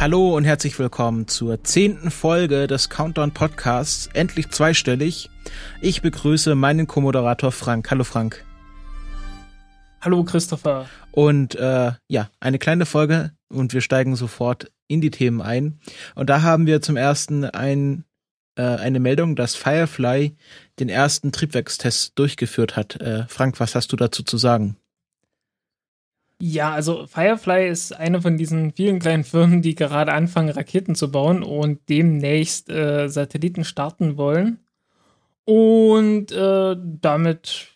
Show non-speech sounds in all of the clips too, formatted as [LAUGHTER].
Hallo und herzlich willkommen zur zehnten Folge des Countdown Podcasts, endlich zweistellig. Ich begrüße meinen Co-Moderator Frank. Hallo Frank. Hallo Christopher. Und äh, ja, eine kleine Folge und wir steigen sofort in die Themen ein. Und da haben wir zum ersten ein, äh, eine Meldung, dass Firefly den ersten Triebwerkstest durchgeführt hat. Äh, Frank, was hast du dazu zu sagen? Ja, also Firefly ist eine von diesen vielen kleinen Firmen, die gerade anfangen, Raketen zu bauen und demnächst äh, Satelliten starten wollen. Und äh, damit,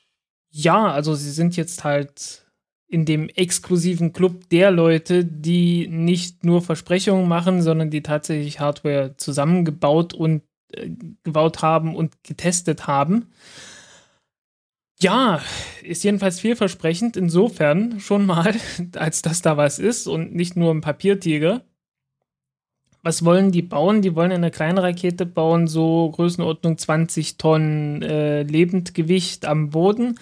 ja, also sie sind jetzt halt in dem exklusiven Club der Leute, die nicht nur Versprechungen machen, sondern die tatsächlich Hardware zusammengebaut und äh, gebaut haben und getestet haben. Ja, ist jedenfalls vielversprechend insofern schon mal, [LAUGHS] als dass da was ist und nicht nur ein Papiertiger. Was wollen die bauen? Die wollen eine kleine Rakete bauen, so Größenordnung 20 Tonnen äh, Lebendgewicht am Boden.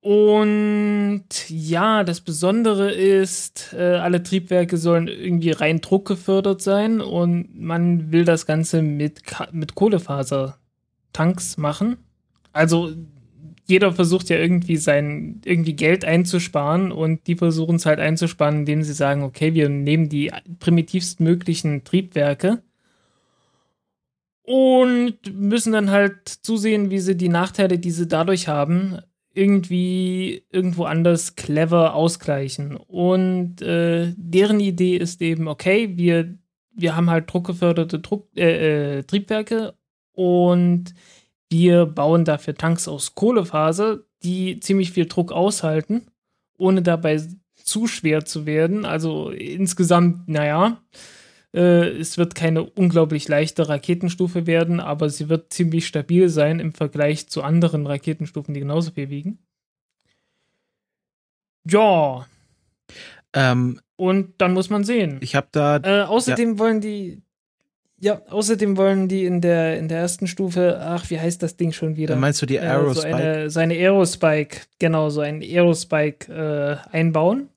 Und ja, das Besondere ist, äh, alle Triebwerke sollen irgendwie rein druckgefördert sein und man will das Ganze mit, mit Kohlefasertanks machen. Also jeder versucht ja irgendwie sein irgendwie Geld einzusparen und die versuchen es halt einzusparen, indem sie sagen, okay, wir nehmen die primitivstmöglichen Triebwerke und müssen dann halt zusehen, wie sie die Nachteile, die sie dadurch haben, irgendwie irgendwo anders clever ausgleichen. Und äh, deren Idee ist eben, okay, wir, wir haben halt druckgeförderte Druck, äh, äh, Triebwerke und wir bauen dafür Tanks aus Kohlefaser, die ziemlich viel Druck aushalten, ohne dabei zu schwer zu werden. Also insgesamt, naja, äh, es wird keine unglaublich leichte Raketenstufe werden, aber sie wird ziemlich stabil sein im Vergleich zu anderen Raketenstufen, die genauso viel wiegen. Ja. Ähm, Und dann muss man sehen. ich habe da Äh, außerdem wollen die. Ja, außerdem wollen die in der, in der ersten Stufe, ach, wie heißt das Ding schon wieder? meinst du die Äh, Aerospike? so eine, so eine Aerospike, genau, so ein Aerospike äh, einbauen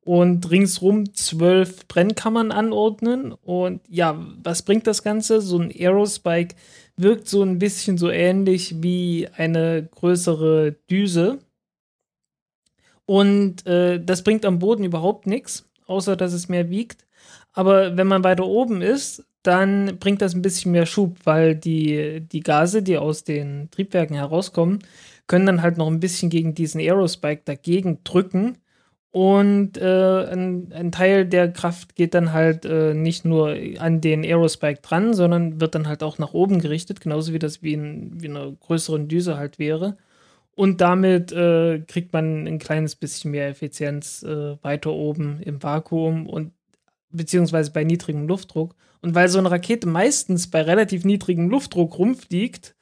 und ringsrum zwölf Brennkammern anordnen. Und ja, was bringt das Ganze? So ein Aerospike wirkt so ein bisschen so ähnlich wie eine größere Düse. Und äh, das bringt am Boden überhaupt nichts, außer dass es mehr wiegt. Aber wenn man weiter oben ist, dann bringt das ein bisschen mehr Schub, weil die, die Gase, die aus den Triebwerken herauskommen, können dann halt noch ein bisschen gegen diesen Aerospike dagegen drücken. Und äh, ein, ein Teil der Kraft geht dann halt äh, nicht nur an den Aerospike dran, sondern wird dann halt auch nach oben gerichtet, genauso wie das wie, in, wie in einer größeren Düse halt wäre. Und damit äh, kriegt man ein kleines bisschen mehr Effizienz äh, weiter oben im Vakuum und beziehungsweise bei niedrigem Luftdruck. Und weil so eine Rakete meistens bei relativ niedrigem Luftdruck rumfliegt,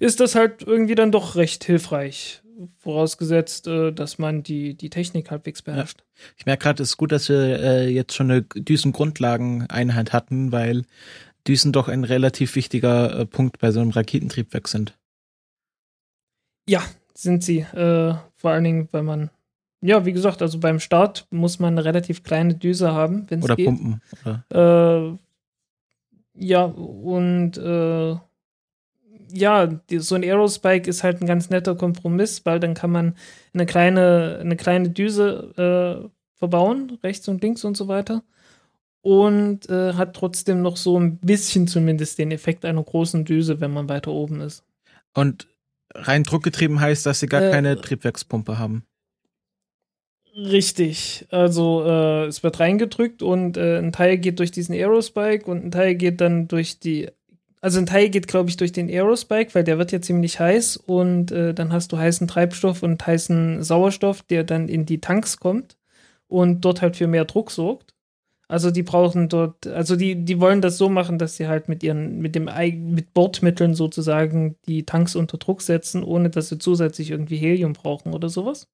ist das halt irgendwie dann doch recht hilfreich. Vorausgesetzt, äh, dass man die, die Technik halbwegs beherrscht. Ich merke gerade, es ist gut, dass wir äh, jetzt schon eine Düsengrundlageneinheit hatten, weil Düsen doch ein relativ wichtiger äh, Punkt bei so einem Raketentriebwerk sind. Ja, sind sie. Äh, vor allen Dingen, weil man, ja, wie gesagt, also beim Start muss man eine relativ kleine Düse haben, wenn es Oder geht. Pumpen. Oder? Äh, ja, und äh, ja, die, so ein Aerospike ist halt ein ganz netter Kompromiss, weil dann kann man eine kleine, eine kleine Düse äh, verbauen, rechts und links und so weiter. Und äh, hat trotzdem noch so ein bisschen zumindest den Effekt einer großen Düse, wenn man weiter oben ist. Und rein druckgetrieben heißt, dass sie gar Äh, keine Triebwerkspumpe haben. Richtig. Also äh, es wird reingedrückt und äh, ein Teil geht durch diesen Aerospike und ein Teil geht dann durch die. Also ein Teil geht, glaube ich, durch den Aerospike, weil der wird ja ziemlich heiß und äh, dann hast du heißen Treibstoff und heißen Sauerstoff, der dann in die Tanks kommt und dort halt für mehr Druck sorgt. Also die brauchen dort, also die, die wollen das so machen, dass sie halt mit ihren, mit dem mit Bordmitteln sozusagen die Tanks unter Druck setzen, ohne dass sie zusätzlich irgendwie Helium brauchen oder sowas.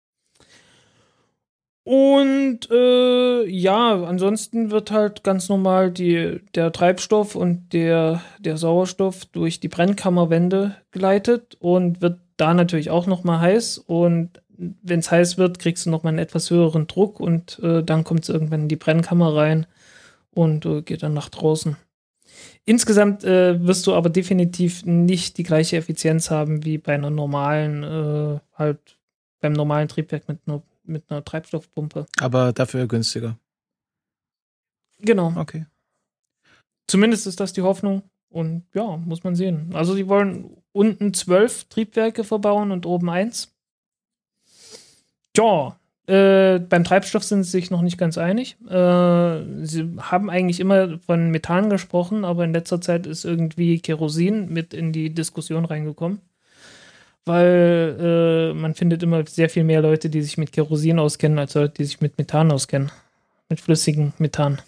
Und äh, ja, ansonsten wird halt ganz normal die, der Treibstoff und der, der Sauerstoff durch die Brennkammerwände geleitet und wird da natürlich auch nochmal heiß. Und wenn es heiß wird, kriegst du nochmal einen etwas höheren Druck und äh, dann kommt es irgendwann in die Brennkammer rein und äh, geht dann nach draußen. Insgesamt äh, wirst du aber definitiv nicht die gleiche Effizienz haben wie bei einer normalen, äh, halt beim normalen Triebwerk mit einer mit einer Treibstoffpumpe. Aber dafür günstiger. Genau. Okay. Zumindest ist das die Hoffnung. Und ja, muss man sehen. Also die wollen unten zwölf Triebwerke verbauen und oben eins. Ja, äh, beim Treibstoff sind sie sich noch nicht ganz einig. Äh, sie haben eigentlich immer von Methan gesprochen, aber in letzter Zeit ist irgendwie Kerosin mit in die Diskussion reingekommen weil äh, man findet immer sehr viel mehr Leute, die sich mit Kerosin auskennen, als Leute, die sich mit Methan auskennen. Mit flüssigem Methan.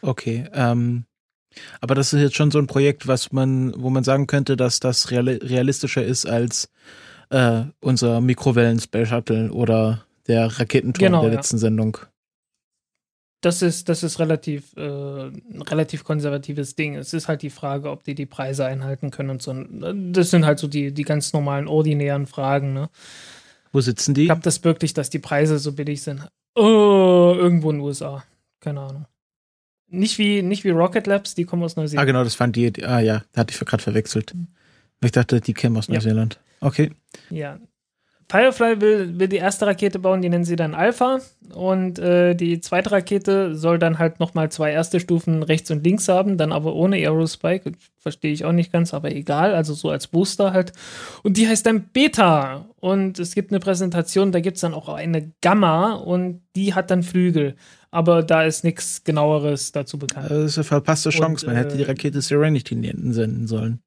Okay, ähm, aber das ist jetzt schon so ein Projekt, was man, wo man sagen könnte, dass das realistischer ist als äh, unser Mikrowellen-Space Shuttle oder der Raketenturm genau, der letzten ja. Sendung das ist, das ist relativ, äh, ein relativ konservatives Ding. Es ist halt die Frage, ob die die Preise einhalten können und so. Das sind halt so die, die ganz normalen, ordinären Fragen, ne? Wo sitzen die? Ich glaube das wirklich, dass die Preise so billig sind. Oh, irgendwo in den USA. Keine Ahnung. Nicht wie, nicht wie Rocket Labs, die kommen aus Neuseeland. Ah, genau, das fand die, ah ja, da hatte ich gerade verwechselt. Hm. Ich dachte, die kämen aus Neuseeland. Ja. Okay. Ja, Firefly will, will die erste Rakete bauen, die nennen sie dann Alpha. Und äh, die zweite Rakete soll dann halt nochmal zwei erste Stufen rechts und links haben, dann aber ohne Aerospike. Verstehe ich auch nicht ganz, aber egal. Also so als Booster halt. Und die heißt dann Beta. Und es gibt eine Präsentation, da gibt es dann auch eine Gamma und die hat dann Flügel. Aber da ist nichts genaueres dazu bekannt. Das ist eine verpasste Chance. Und, Man hätte die äh, Rakete Serenity senden sollen.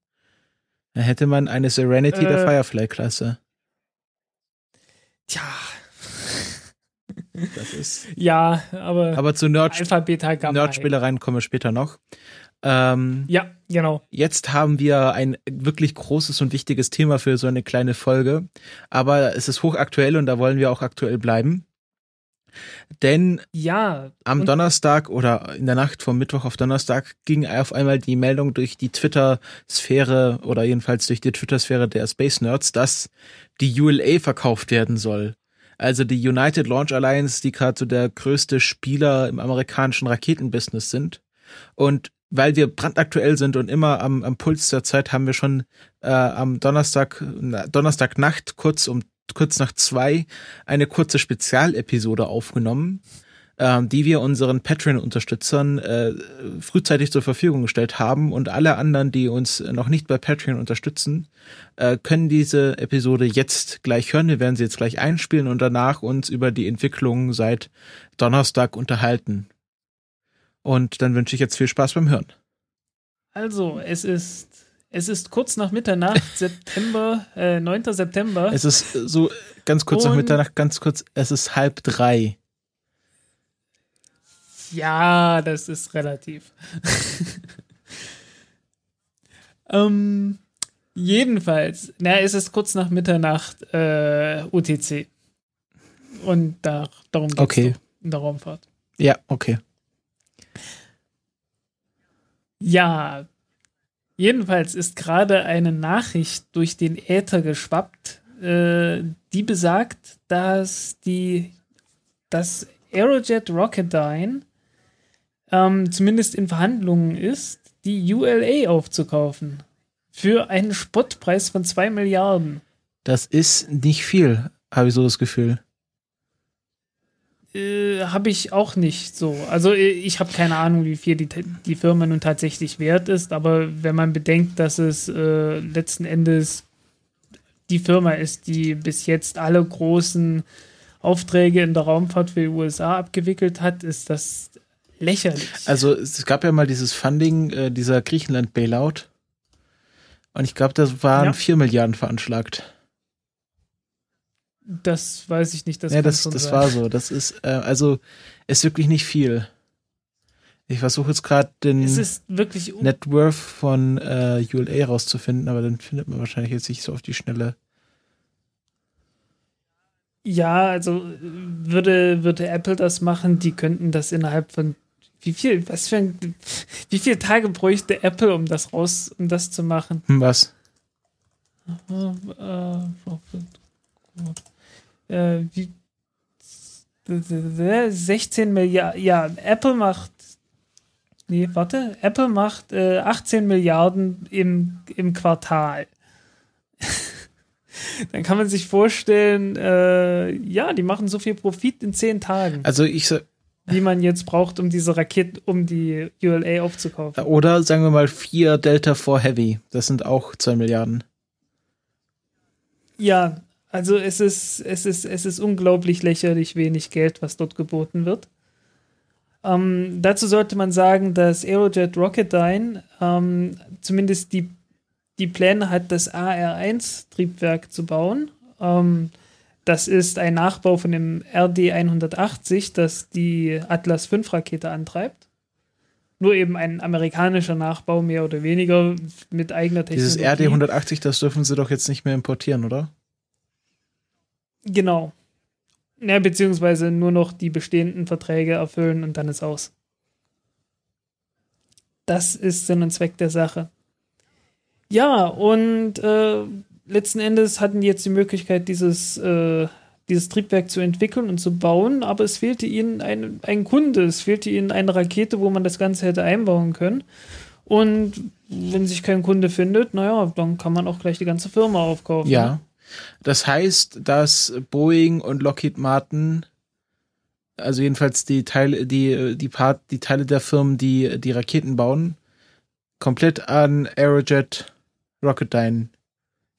Da hätte man eine Serenity äh, der Firefly-Klasse. Tja. Das ist. Ja, aber. Aber zu Nerd Nerdspielereien kommen wir später noch. Ähm, ja, genau. Jetzt haben wir ein wirklich großes und wichtiges Thema für so eine kleine Folge. Aber es ist hochaktuell und da wollen wir auch aktuell bleiben. Denn ja, am Donnerstag oder in der Nacht vom Mittwoch auf Donnerstag ging auf einmal die Meldung durch die Twitter-Sphäre oder jedenfalls durch die Twitter-Sphäre der Space Nerds, dass die ULA verkauft werden soll. Also die United Launch Alliance, die gerade so der größte Spieler im amerikanischen Raketenbusiness sind. Und weil wir brandaktuell sind und immer am, am Puls der Zeit, haben wir schon äh, am Donnerstag, Donnerstagnacht kurz um kurz nach zwei eine kurze Spezialepisode aufgenommen, äh, die wir unseren Patreon-Unterstützern äh, frühzeitig zur Verfügung gestellt haben und alle anderen, die uns noch nicht bei Patreon unterstützen, äh, können diese Episode jetzt gleich hören. Wir werden sie jetzt gleich einspielen und danach uns über die Entwicklung seit Donnerstag unterhalten. Und dann wünsche ich jetzt viel Spaß beim Hören. Also, es ist es ist kurz nach Mitternacht, [LAUGHS] September, äh, 9. September. Es ist so ganz kurz Und nach Mitternacht, ganz kurz, es ist halb drei. Ja, das ist relativ. [LAUGHS] ähm, jedenfalls, na, es ist kurz nach Mitternacht äh, UTC. Und da, darum geht es okay. in der Raumfahrt. Ja, okay. Ja, Jedenfalls ist gerade eine Nachricht durch den Äther geschwappt, äh, die besagt, dass die das Aerojet Rocketdyne ähm, zumindest in Verhandlungen ist, die ULA aufzukaufen. Für einen Spottpreis von 2 Milliarden. Das ist nicht viel, habe ich so das Gefühl. Äh, habe ich auch nicht so. Also äh, ich habe keine Ahnung, wie viel die, die Firma nun tatsächlich wert ist, aber wenn man bedenkt, dass es äh, letzten Endes die Firma ist, die bis jetzt alle großen Aufträge in der Raumfahrt für die USA abgewickelt hat, ist das lächerlich. Also es gab ja mal dieses Funding, äh, dieser Griechenland-Bailout. Und ich glaube, das waren ja. 4 Milliarden veranschlagt. Das weiß ich nicht. Das ja, das, das war so. Das ist, äh, also, ist wirklich nicht viel. Ich versuche jetzt gerade den Es ist wirklich un- Net Worth von äh, ULA rauszufinden, aber dann findet man wahrscheinlich jetzt nicht so auf die Schnelle. Ja, also würde, würde Apple das machen, die könnten das innerhalb von wie viel, was für ein, wie viele Tage bräuchte Apple, um das raus, um das zu machen? Hm, was? Äh, äh, wie, 16 Milliarden, ja, Apple macht, nee, warte, Apple macht äh, 18 Milliarden im, im Quartal. [LAUGHS] Dann kann man sich vorstellen, äh, ja, die machen so viel Profit in 10 Tagen, Also ich sa- wie man jetzt braucht, um diese Raketen, um die ULA aufzukaufen. oder sagen wir mal vier Delta 4 Heavy. Das sind auch 2 Milliarden. Ja, also es ist, es ist, es ist unglaublich lächerlich wenig Geld, was dort geboten wird. Ähm, dazu sollte man sagen, dass Aerojet Rocketdyne ähm, zumindest die, die Pläne hat, das AR-1-Triebwerk zu bauen. Ähm, das ist ein Nachbau von dem RD-180, das die Atlas V-Rakete antreibt. Nur eben ein amerikanischer Nachbau, mehr oder weniger, mit eigener Technologie. Dieses RD 180, das dürfen sie doch jetzt nicht mehr importieren, oder? Genau. Ja, beziehungsweise nur noch die bestehenden Verträge erfüllen und dann ist aus. Das ist Sinn und Zweck der Sache. Ja, und äh, letzten Endes hatten die jetzt die Möglichkeit, dieses, äh, dieses Triebwerk zu entwickeln und zu bauen, aber es fehlte ihnen ein, ein Kunde, es fehlte ihnen eine Rakete, wo man das Ganze hätte einbauen können. Und wenn sich kein Kunde findet, naja, dann kann man auch gleich die ganze Firma aufkaufen. Ja. Das heißt, dass Boeing und Lockheed Martin, also jedenfalls die Teile, die, die Part, die Teile der Firmen, die die Raketen bauen, komplett an Aerojet Rocketdyne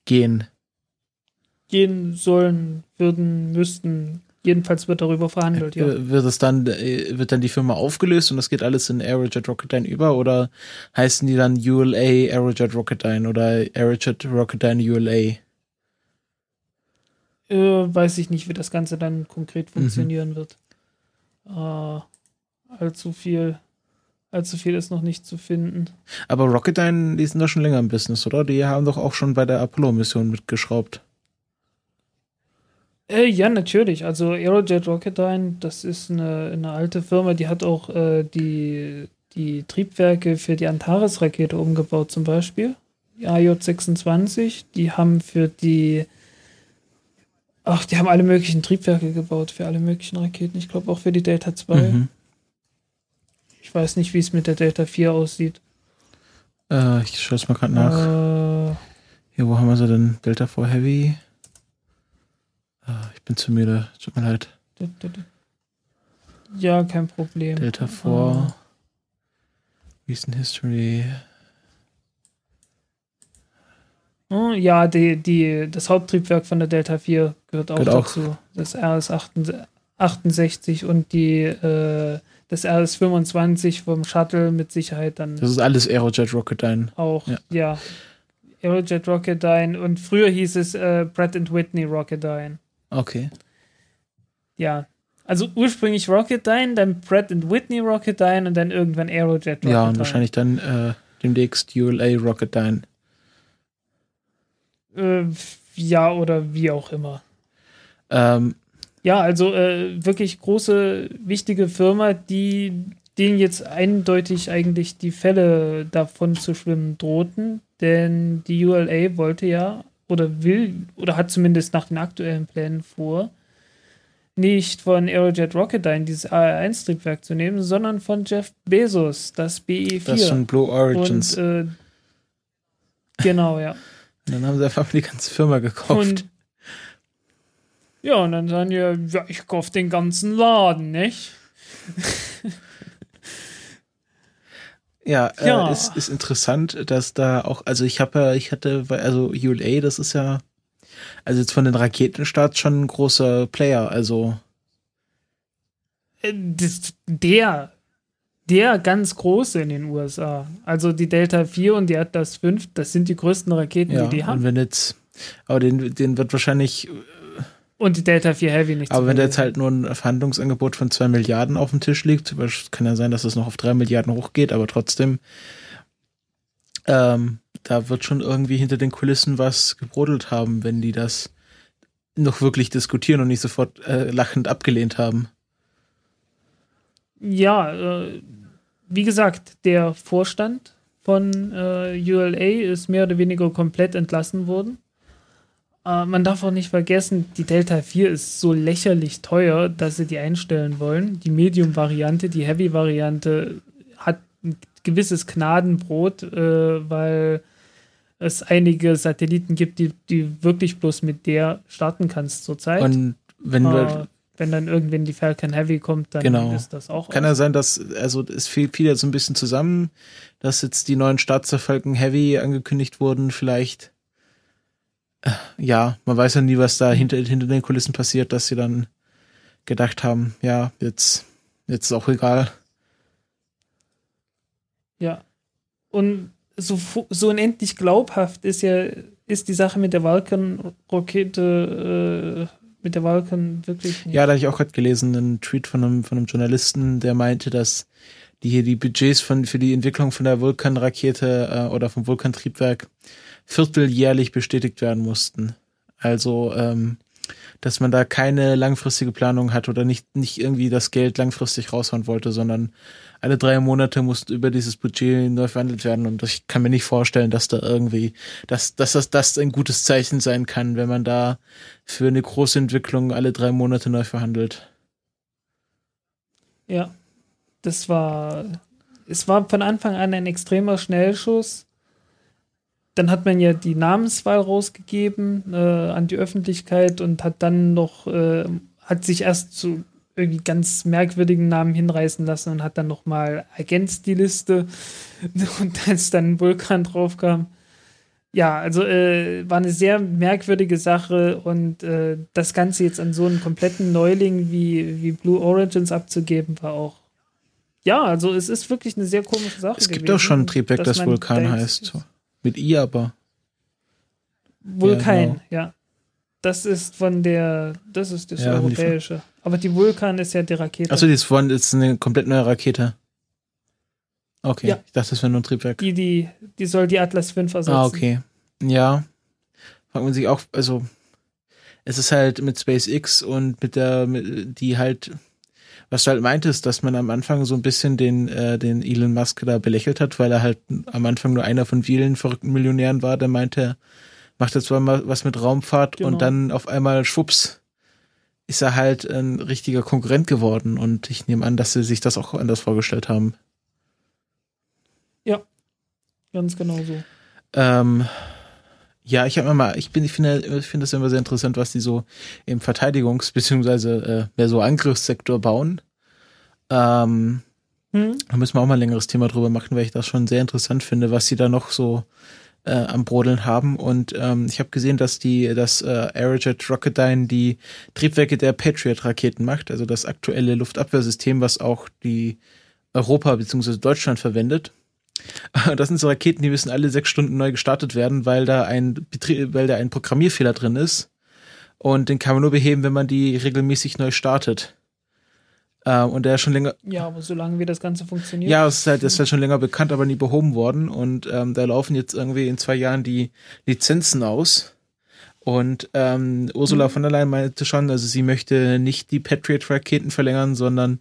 gehen. gehen sollen, würden, müssten. Jedenfalls wird darüber verhandelt, ja. Äh, Wird es dann, äh, wird dann die Firma aufgelöst und das geht alles in Aerojet Rocketdyne über oder heißen die dann ULA Aerojet Rocketdyne oder Aerojet Rocketdyne ULA? Äh, weiß ich nicht, wie das Ganze dann konkret Mhm. funktionieren wird. Äh, allzu viel, allzu viel ist noch nicht zu finden. Aber Rocketdyne, die sind doch schon länger im Business, oder? Die haben doch auch schon bei der Apollo-Mission mitgeschraubt. Äh, ja, natürlich. Also Aerojet Rocketdyne, das ist eine, eine alte Firma, die hat auch äh, die, die Triebwerke für die Antares-Rakete umgebaut, zum Beispiel. Die AJ-26, die haben für die Ach, die haben alle möglichen Triebwerke gebaut für alle möglichen Raketen. Ich glaube auch für die Delta 2. Mhm. Ich weiß nicht, wie es mit der Delta 4 aussieht. Äh, ich schaue es mal gerade nach. Äh, Hier, wo haben wir sie denn? Delta 4 Heavy. Ah, ich bin zu müde. Tut mir leid. ja, kein Problem. Delta 4. Ah. Recent History. Hm, Ja, die, die, das Haupttriebwerk von der Delta 4 gehört auch Gehört auch. dazu. Das RS 68 und die, äh, das RS 25 vom Shuttle mit Sicherheit dann Das ist alles Aerojet Rocketdyne. auch. ja. Ja. Aerojet Rocketdyne und früher hieß es äh, Pratt Whitney Rocketdyne. Okay. Ja. Also ursprünglich Rocketdyne, dann Pratt Whitney Rocketdyne und dann irgendwann Aerojet Rocketdyne. Ja, und wahrscheinlich dann äh, demnächst ULA Rocketdyne. Äh, ja, oder wie auch immer. Ähm, Ja, also äh, wirklich große, wichtige Firma, die denen jetzt eindeutig eigentlich die Fälle davon zu schwimmen drohten, denn die ULA wollte ja oder will oder hat zumindest nach den aktuellen Plänen vor, nicht von Aerojet Rocketdyne dieses AR-1-Triebwerk zu nehmen, sondern von Jeff Bezos, das BE4. das ist schon Blue Origins. Und äh, genau, ja. Und dann haben sie einfach die ganze Firma gekauft. Und ja, und dann sagen die, ja, ich kauf den ganzen Laden, nicht? [LAUGHS] Ja, äh, Ja. es ist interessant, dass da auch, also ich habe ja, ich hatte, also ULA, das ist ja, also jetzt von den Raketenstarts schon ein großer Player, also Äh, Das, der, der ganz große in den USA. Also die Delta 4 und die Atlas 5, das sind die größten Raketen, ja, die die und haben. wenn jetzt, aber den, den wird wahrscheinlich, äh, Und die Delta 4 Heavy nicht. Aber wenn da jetzt halt nur ein Verhandlungsangebot von zwei Milliarden auf dem Tisch liegt, kann ja sein, dass es noch auf drei Milliarden hochgeht, aber trotzdem, ähm, da wird schon irgendwie hinter den Kulissen was gebrodelt haben, wenn die das noch wirklich diskutieren und nicht sofort äh, lachend abgelehnt haben. Ja, äh, wie gesagt, der Vorstand von äh, ULA ist mehr oder weniger komplett entlassen worden. Äh, man darf auch nicht vergessen, die Delta 4 ist so lächerlich teuer, dass sie die einstellen wollen. Die Medium-Variante, die Heavy-Variante hat ein gewisses Gnadenbrot, äh, weil es einige Satelliten gibt, die, die wirklich bloß mit der starten kannst zurzeit. Und wenn wir äh, wenn dann irgendwann die Falcon Heavy kommt, dann genau. ist das auch. Kann ja sein, dass, also es fiel, fiel jetzt so ein bisschen zusammen, dass jetzt die neuen Starts der Falcon Heavy angekündigt wurden, vielleicht. Ja, man weiß ja nie, was da hinter, hinter den Kulissen passiert, dass sie dann gedacht haben, ja, jetzt, jetzt ist auch egal. Ja. Und so, so unendlich glaubhaft ist ja, ist die Sache mit der Vulcan-Rakete, äh, mit der Vulcan wirklich nicht. Ja, da habe ich auch gerade gelesen, einen Tweet von einem, von einem Journalisten, der meinte, dass die hier die Budgets von, für die Entwicklung von der Vulkan-Rakete äh, oder vom Vulkan-Triebwerk vierteljährlich bestätigt werden mussten. Also, ähm, dass man da keine langfristige Planung hat oder nicht, nicht irgendwie das Geld langfristig raushauen wollte, sondern alle drei Monate musste über dieses Budget neu verhandelt werden und ich kann mir nicht vorstellen, dass da irgendwie, dass, dass das, das ein gutes Zeichen sein kann, wenn man da für eine große Entwicklung alle drei Monate neu verhandelt. Ja, das war, es war von Anfang an ein extremer Schnellschuss. Dann hat man ja die Namenswahl rausgegeben äh, an die Öffentlichkeit und hat dann noch, äh, hat sich erst zu irgendwie ganz merkwürdigen Namen hinreißen lassen und hat dann nochmal ergänzt die Liste. [LAUGHS] Und als dann Vulkan draufkam, ja, also äh, war eine sehr merkwürdige Sache und äh, das Ganze jetzt an so einen kompletten Neuling wie, wie Blue Origins abzugeben, war auch. Ja, also es ist wirklich eine sehr komische Sache. Es gibt auch schon ein Triebwerk, das Vulkan heißt. Mit I aber. Vulkan, ja, genau. ja. Das ist von der, das ist das ja, europäische. Aber die Vulkan ist ja die Rakete. Achso, die ist, von, ist eine komplett neue Rakete. Okay, ja. ich dachte, das wäre nur ein Triebwerk. Die, die, die soll die Atlas V ersetzen. Ah, okay. Ja. Fragt man sich auch, also es ist halt mit SpaceX und mit der, mit, die halt, was du halt meintest, dass man am Anfang so ein bisschen den, äh, den Elon Musk da belächelt hat, weil er halt am Anfang nur einer von vielen verrückten Millionären war, der meinte, macht jetzt mal was mit Raumfahrt genau. und dann auf einmal schwupps ist er halt ein richtiger Konkurrent geworden und ich nehme an, dass sie sich das auch anders vorgestellt haben. Ja, ganz genau so. Ähm, ja, ich habe mal, ich bin, ich finde, ich finde das immer sehr interessant, was die so im Verteidigungs- [LAUGHS] beziehungsweise äh, mehr so Angriffssektor bauen. Ähm, hm? Da müssen wir auch mal ein längeres Thema drüber machen, weil ich das schon sehr interessant finde, was sie da noch so äh, am Brodeln haben. Und ähm, ich habe gesehen, dass die, dass äh, Aerojet Rocketdyne die Triebwerke der Patriot-Raketen macht, also das aktuelle Luftabwehrsystem, was auch die Europa bzw. Deutschland verwendet. Das sind so Raketen, die müssen alle sechs Stunden neu gestartet werden, weil da ein weil da ein Programmierfehler drin ist. Und den kann man nur beheben, wenn man die regelmäßig neu startet. Äh, und der ist schon länger. Ja, aber solange wie das Ganze funktioniert. Ja, es ist halt, das ist halt schon länger bekannt, aber nie behoben worden. Und ähm, da laufen jetzt irgendwie in zwei Jahren die Lizenzen aus. Und ähm, Ursula mhm. von der Leyen meinte schon, also sie möchte nicht die Patriot-Raketen verlängern, sondern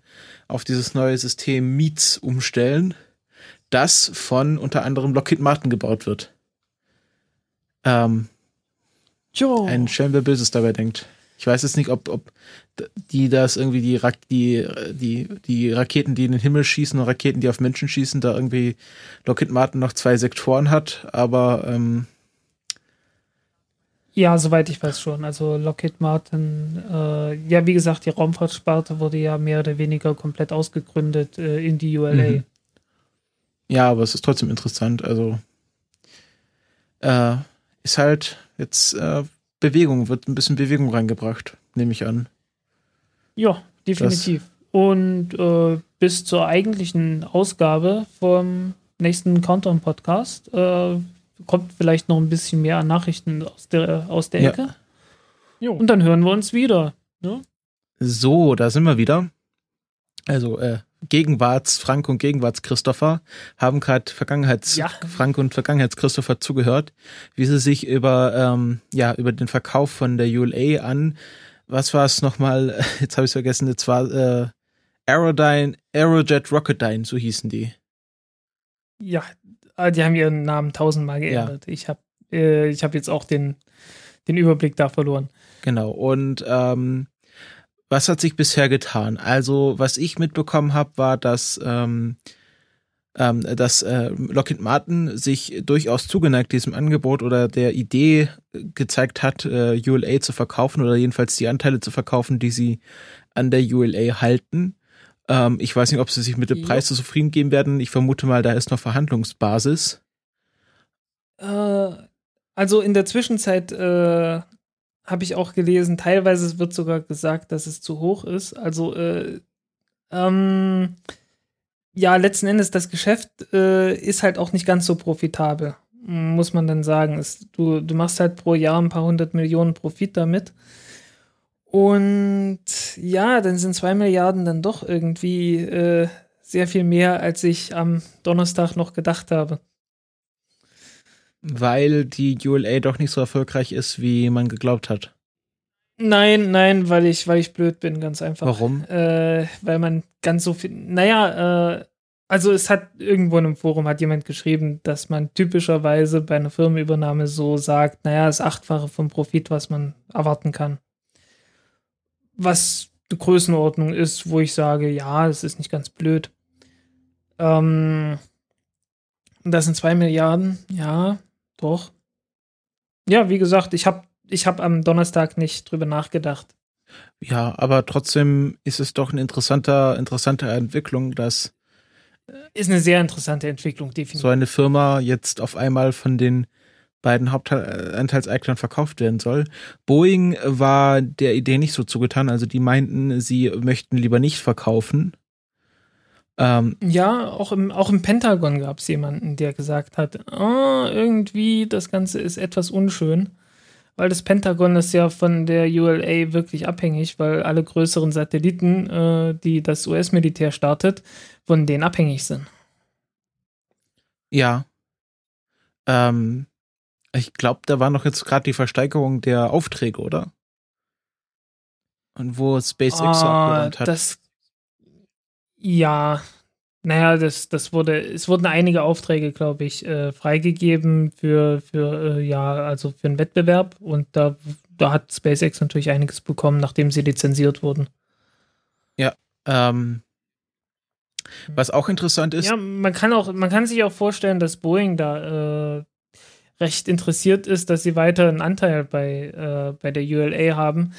auf dieses neue System Meets umstellen, das von unter anderem Lockheed Martin gebaut wird. Ähm, jo. Ein Schelm, wer Böses dabei denkt. Ich weiß jetzt nicht, ob, ob die das irgendwie die, die, die, die Raketen, die in den Himmel schießen und Raketen, die auf Menschen schießen, da irgendwie Lockheed Martin noch zwei Sektoren hat, aber ähm ja, soweit ich weiß schon. Also Lockheed Martin, äh, ja, wie gesagt, die Raumfahrtsparte wurde ja mehr oder weniger komplett ausgegründet äh, in die ULA. Mhm. Ja, aber es ist trotzdem interessant. Also äh, ist halt jetzt äh, Bewegung, wird ein bisschen Bewegung reingebracht, nehme ich an. Ja, definitiv. Das und äh, bis zur eigentlichen Ausgabe vom nächsten Countdown-Podcast äh, kommt vielleicht noch ein bisschen mehr an Nachrichten aus der, aus der ja. Ecke. Jo. Und dann hören wir uns wieder. Ne? So, da sind wir wieder. Also äh, Gegenwarts Frank und Gegenwarts Christopher haben gerade Vergangenheits ja. Frank und Vergangenheits Christopher zugehört, wie sie sich über ähm, ja über den Verkauf von der ULA an was war es nochmal? [LAUGHS] Jetzt habe ich vergessen. Jetzt war äh, Aerodyne, Aerojet Rocketdyne, so hießen die. Ja, ah, die haben ihren Namen tausendmal geändert. Ja. Ich habe äh, ich hab jetzt auch den, den Überblick da verloren. Genau. Und ähm, was hat sich bisher getan? Also, was ich mitbekommen habe, war, dass ähm, ähm, dass äh, Lockheed Martin sich durchaus zugeneigt diesem Angebot oder der Idee gezeigt hat, äh, ULA zu verkaufen oder jedenfalls die Anteile zu verkaufen, die sie an der ULA halten. Ähm, ich weiß nicht, ob sie sich mit dem Preis so zufrieden geben werden. Ich vermute mal, da ist noch Verhandlungsbasis. Äh, also in der Zwischenzeit äh, habe ich auch gelesen, teilweise wird sogar gesagt, dass es zu hoch ist. Also äh, ähm, ja, letzten Endes, das Geschäft äh, ist halt auch nicht ganz so profitabel, muss man dann sagen. Es, du, du machst halt pro Jahr ein paar hundert Millionen Profit damit. Und ja, dann sind zwei Milliarden dann doch irgendwie äh, sehr viel mehr, als ich am Donnerstag noch gedacht habe. Weil die ULA doch nicht so erfolgreich ist, wie man geglaubt hat. Nein, nein, weil ich, weil ich blöd bin, ganz einfach. Warum? Äh, weil man ganz so viel. Naja, äh, also es hat irgendwo in einem Forum hat jemand geschrieben, dass man typischerweise bei einer Firmenübernahme so sagt, naja, das Achtfache vom Profit, was man erwarten kann. Was die Größenordnung ist, wo ich sage, ja, es ist nicht ganz blöd. Ähm, das sind zwei Milliarden, ja, doch. Ja, wie gesagt, ich habe ich habe am Donnerstag nicht drüber nachgedacht. Ja, aber trotzdem ist es doch eine interessante, interessante Entwicklung, dass ist eine sehr interessante Entwicklung, definitiv. So eine Firma jetzt auf einmal von den beiden Hauptanteilseignern verkauft werden soll. Boeing war der Idee nicht so zugetan, also die meinten, sie möchten lieber nicht verkaufen. Ähm, ja, auch im, auch im Pentagon gab es jemanden, der gesagt hat, oh, irgendwie das Ganze ist etwas unschön weil das Pentagon ist ja von der ULA wirklich abhängig, weil alle größeren Satelliten, äh, die das US-Militär startet, von denen abhängig sind. Ja. Ähm, ich glaube, da war noch jetzt gerade die Versteigerung der Aufträge, oder? Und wo SpaceX oh, abgeräumt hat. Das, ja, naja, das, das wurde, es wurden einige Aufträge, glaube ich, äh, freigegeben für, für, äh, ja, also für einen Wettbewerb und da, da hat SpaceX natürlich einiges bekommen, nachdem sie lizenziert wurden. Ja, ähm, was auch interessant ist. Ja, man kann auch, man kann sich auch vorstellen, dass Boeing da äh, recht interessiert ist, dass sie weiter einen Anteil bei, äh, bei der ULA haben,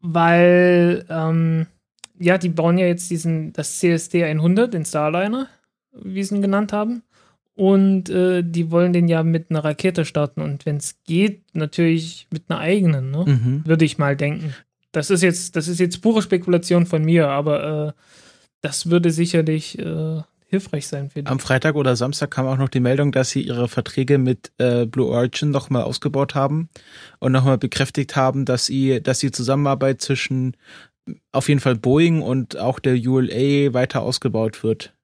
weil ähm, ja, die bauen ja jetzt diesen, das CSD 100, den Starliner, wie sie ihn genannt haben. Und äh, die wollen den ja mit einer Rakete starten und wenn es geht, natürlich mit einer eigenen, ne? Mhm. Würde ich mal denken. Das ist jetzt, das ist jetzt pure Spekulation von mir, aber äh, das würde sicherlich äh, hilfreich sein für die. Am Freitag oder Samstag kam auch noch die Meldung, dass sie ihre Verträge mit äh, Blue Origin nochmal ausgebaut haben und nochmal bekräftigt haben, dass sie, dass die Zusammenarbeit zwischen auf jeden Fall Boeing und auch der ULA weiter ausgebaut wird.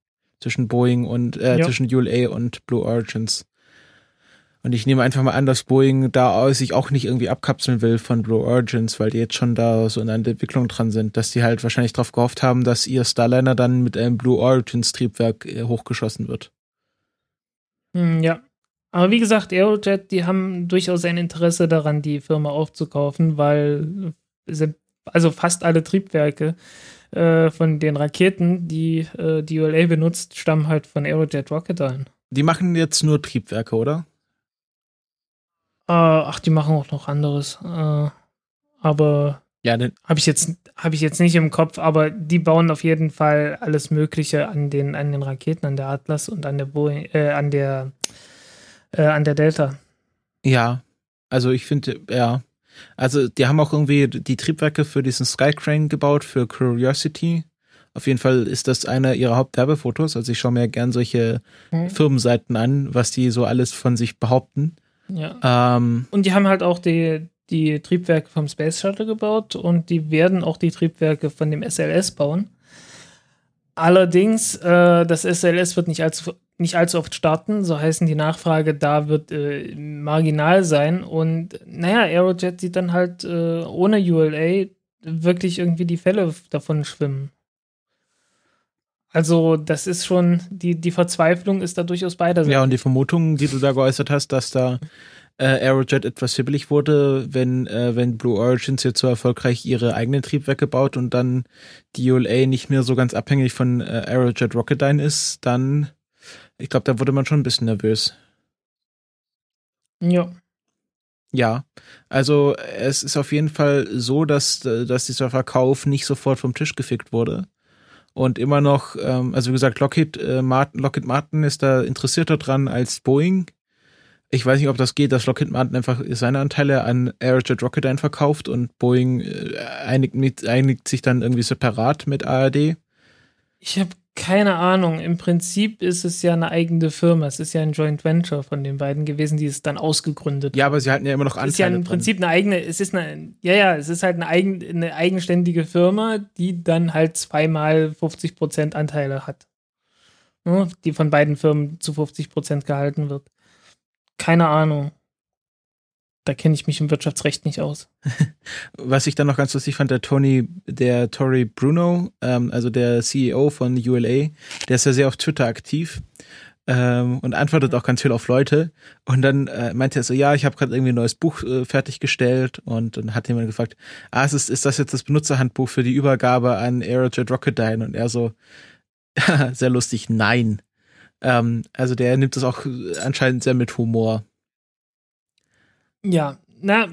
Zwischen Boeing und äh, ja. zwischen ULA und Blue Origins. Und ich nehme einfach mal an, dass Boeing da sich auch nicht irgendwie abkapseln will von Blue Origins, weil die jetzt schon da so in einer Entwicklung dran sind, dass die halt wahrscheinlich darauf gehofft haben, dass ihr Starliner dann mit einem Blue Origins Triebwerk äh, hochgeschossen wird. Hm, ja. Aber wie gesagt, Aerojet, die haben durchaus ein Interesse daran, die Firma aufzukaufen, weil also fast alle Triebwerke äh, von den Raketen, die äh, die ULA benutzt, stammen halt von Aerojet Rocketdyne. Die machen jetzt nur Triebwerke, oder? Äh, ach, die machen auch noch anderes. Äh, aber ja, habe ich jetzt habe ich jetzt nicht im Kopf, aber die bauen auf jeden Fall alles Mögliche an den an den Raketen, an der Atlas und an der Boeing, äh, an der äh, an der Delta. Ja, also ich finde, ja, also die haben auch irgendwie die Triebwerke für diesen Skycrane gebaut, für Curiosity. Auf jeden Fall ist das einer ihrer Hauptwerbefotos. Also ich schaue mir gern solche mhm. Firmenseiten an, was die so alles von sich behaupten. Ja. Ähm, Und die haben halt auch die, die Triebwerke vom Space Shuttle gebaut und die werden auch die Triebwerke von dem SLS bauen. Allerdings, äh, das SLS wird nicht allzu, nicht allzu oft starten, so heißen die Nachfrage da wird äh, marginal sein. Und naja, Aerojet sieht dann halt äh, ohne ULA wirklich irgendwie die Fälle davon schwimmen. Also, das ist schon, die, die Verzweiflung ist da durchaus beider Ja, und die Vermutung, die du da geäußert hast, dass da äh, Aerojet etwas hibbelig wurde, wenn, äh, wenn Blue Origins jetzt so erfolgreich ihre eigenen Triebwerke baut und dann die ULA nicht mehr so ganz abhängig von äh, Aerojet Rocketdyne ist, dann, ich glaube, da wurde man schon ein bisschen nervös. Ja. Ja, also es ist auf jeden Fall so, dass, dass dieser Verkauf nicht sofort vom Tisch gefickt wurde. Und immer noch, ähm, also wie gesagt, Lockheed, äh, Martin, Lockheed Martin ist da interessierter dran als Boeing. Ich weiß nicht, ob das geht, dass Lockheed Martin einfach seine Anteile an Aerojet Rocketdyne verkauft und Boeing äh, einigt, mit, einigt sich dann irgendwie separat mit ARD. Ich habe keine Ahnung. Im Prinzip ist es ja eine eigene Firma. Es ist ja ein Joint Venture von den beiden gewesen, die es dann ausgegründet Ja, aber sie halten ja immer noch Anteile. Es ist ja im. Prinzip eine eigene, es ist eine, ja, ja, es ist halt eine, eigen, eine eigenständige Firma, die dann halt zweimal 50 Prozent Anteile hat. Ne, die von beiden Firmen zu 50 Prozent gehalten wird. Keine Ahnung. Da kenne ich mich im Wirtschaftsrecht nicht aus. [LAUGHS] Was ich dann noch ganz lustig fand, der Tony, der Tori Bruno, ähm, also der CEO von ULA, der ist ja sehr auf Twitter aktiv ähm, und antwortet auch ganz viel auf Leute. Und dann äh, meinte er so, ja, ich habe gerade irgendwie ein neues Buch äh, fertiggestellt und dann hat jemand gefragt, ah, ist, ist das jetzt das Benutzerhandbuch für die Übergabe an Aerojet Rocketdyne? Und er so, [LAUGHS] sehr lustig, nein. Ähm, also der nimmt das auch anscheinend sehr mit Humor. Ja, na,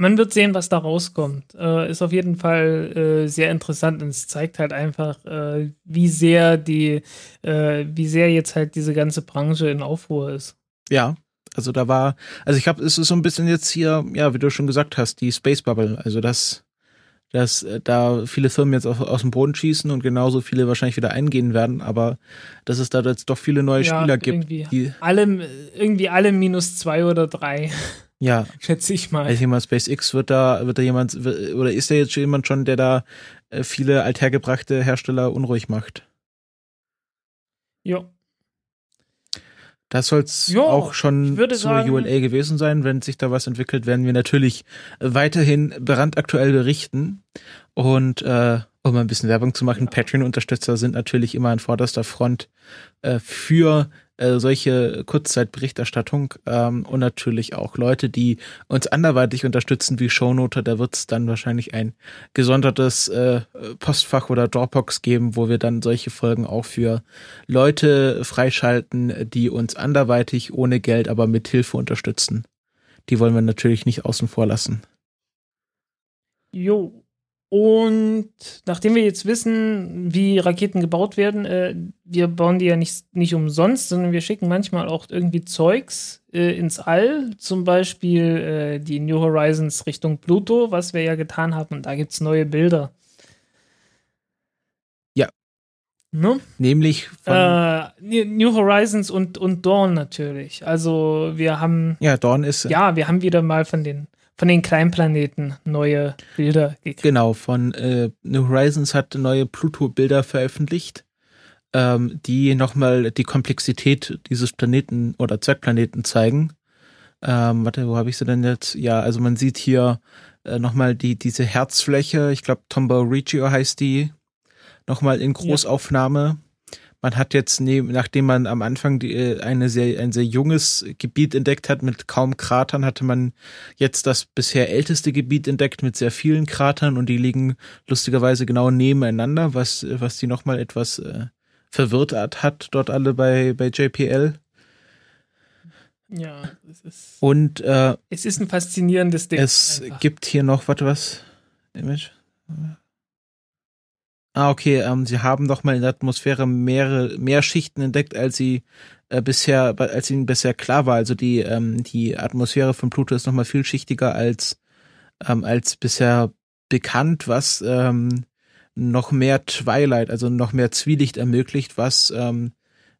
man wird sehen, was da rauskommt. Äh, ist auf jeden Fall äh, sehr interessant und es zeigt halt einfach, äh, wie sehr die, äh, wie sehr jetzt halt diese ganze Branche in Aufruhr ist. Ja, also da war, also ich glaube, es ist so ein bisschen jetzt hier, ja, wie du schon gesagt hast, die Space Bubble. Also dass, dass äh, da viele Firmen jetzt auf, aus dem Boden schießen und genauso viele wahrscheinlich wieder eingehen werden, aber dass es da jetzt doch viele neue Ja, Spieler gibt, irgendwie. Alle, irgendwie alle minus zwei oder drei, [LAUGHS] ja, [LAUGHS] schätze ich mal. also jemand SpaceX wird da, wird da jemand, oder ist da jetzt schon jemand schon, der da äh, viele althergebrachte Hersteller unruhig macht? ja. Das soll's Ja, auch schon zur sagen- ULA gewesen sein. Wenn sich da was entwickelt, werden wir natürlich weiterhin brandaktuell berichten. Und äh, um ein bisschen Werbung zu machen, Patreon-Unterstützer sind natürlich immer an vorderster Front äh, für äh, solche Kurzzeitberichterstattung ähm, und natürlich auch Leute, die uns anderweitig unterstützen wie Shownoter. Da wird's dann wahrscheinlich ein gesondertes äh, Postfach oder Dropbox geben, wo wir dann solche Folgen auch für Leute freischalten, die uns anderweitig ohne Geld, aber mit Hilfe unterstützen. Die wollen wir natürlich nicht außen vor lassen. Jo. Und nachdem wir jetzt wissen, wie Raketen gebaut werden, äh, wir bauen die ja nicht, nicht umsonst, sondern wir schicken manchmal auch irgendwie Zeugs äh, ins All. Zum Beispiel äh, die New Horizons Richtung Pluto, was wir ja getan haben. Und da gibt es neue Bilder. Ja. Ne? Nämlich von, Äh, New Horizons und, und Dawn natürlich. Also wir haben ja, Dawn ist ja, wir haben wieder mal von den, von den Kleinplaneten neue Bilder gekriegt. Genau, von äh, New Horizons hat neue Pluto-Bilder veröffentlicht, ähm, die nochmal die Komplexität dieses Planeten oder Zwergplaneten zeigen. Ähm, warte, wo habe ich sie denn jetzt? Ja, also man sieht hier äh, nochmal die, diese Herzfläche, ich glaube Tombow Regio heißt die, nochmal in Großaufnahme. Man hat jetzt, neben, nachdem man am Anfang die, äh, eine sehr, ein sehr junges Gebiet entdeckt hat mit kaum Kratern, hatte man jetzt das bisher älteste Gebiet entdeckt mit sehr vielen Kratern und die liegen lustigerweise genau nebeneinander, was, was die nochmal etwas äh, verwirrt hat, hat dort alle bei, bei JPL. Ja, es ist, Und äh, es ist ein faszinierendes Ding. es einfach. gibt hier noch, warte, was? Image? Ah, okay, ähm, sie haben doch mal in der Atmosphäre mehrere, mehr Schichten entdeckt, als sie äh, bisher, als ihnen bisher klar war. Also die, ähm, die Atmosphäre von Pluto ist noch mal vielschichtiger als, ähm, als bisher bekannt, was ähm, noch mehr Twilight, also noch mehr Zwielicht ermöglicht, was ähm,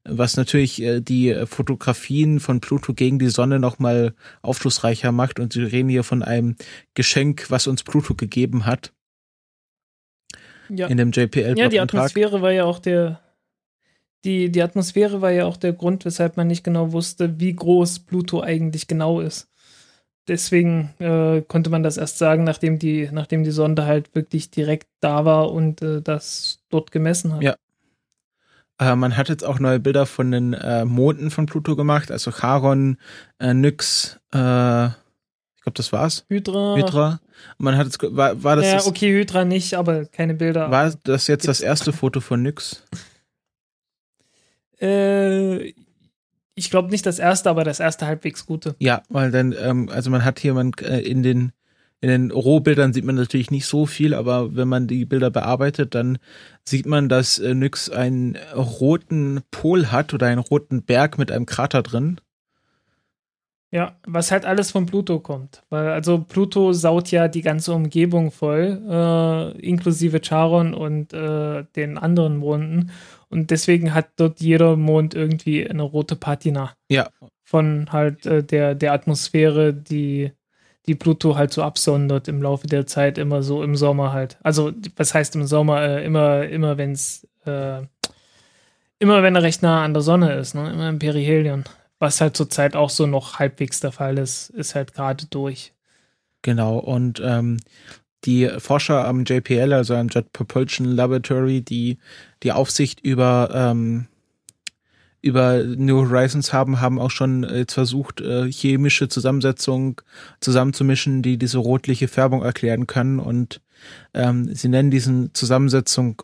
was natürlich äh, die Fotografien von Pluto gegen die Sonne nochmal aufschlussreicher macht. Und sie reden hier von einem Geschenk, was uns Pluto gegeben hat. Ja. In dem JPL. Ja, die Atmosphäre war ja auch der, die, die Atmosphäre war ja auch der Grund, weshalb man nicht genau wusste, wie groß Pluto eigentlich genau ist. Deswegen äh, konnte man das erst sagen, nachdem die, nachdem die Sonde halt wirklich direkt da war und äh, das dort gemessen hat. Ja. Äh, man hat jetzt auch neue Bilder von den äh, Monden von Pluto gemacht, also Charon, äh, Nyx, äh, ich glaube, das war's. Hydra. Hydra. Man hat jetzt, war, war das Ja, das, okay, Hydra nicht, aber keine Bilder. war das jetzt das erste Foto von Nyx? [LAUGHS] Äh, ich glaube nicht das erste, aber das erste halbwegs gute. Ja, weil dann, ähm, also man hat hier man äh, in den in den Rohbildern sieht man natürlich nicht so viel, aber wenn man die Bilder bearbeitet, dann sieht man, dass äh, Nyx einen roten Pol hat oder einen roten Berg mit einem Krater drin. Ja, was halt alles von Pluto kommt. Weil also Pluto saut ja die ganze Umgebung voll, äh, inklusive Charon und äh, den anderen Monden. Und deswegen hat dort jeder Mond irgendwie eine rote Patina. Ja. Von halt äh, der, der Atmosphäre, die, die Pluto halt so absondert im Laufe der Zeit, immer so im Sommer halt. Also, was heißt im Sommer? Äh, immer, immer wenn es, äh, immer wenn er recht nah an der Sonne ist, ne? Immer im Perihelion. Was halt zurzeit auch so noch halbwegs der Fall ist, ist halt gerade durch. Genau, und ähm, die Forscher am JPL, also am Jet Propulsion Laboratory, die die Aufsicht über ähm, über New Horizons haben, haben auch schon jetzt versucht, äh, chemische Zusammensetzung zusammenzumischen, die diese rotliche Färbung erklären können. Und ähm, sie nennen diesen Zusammensetzung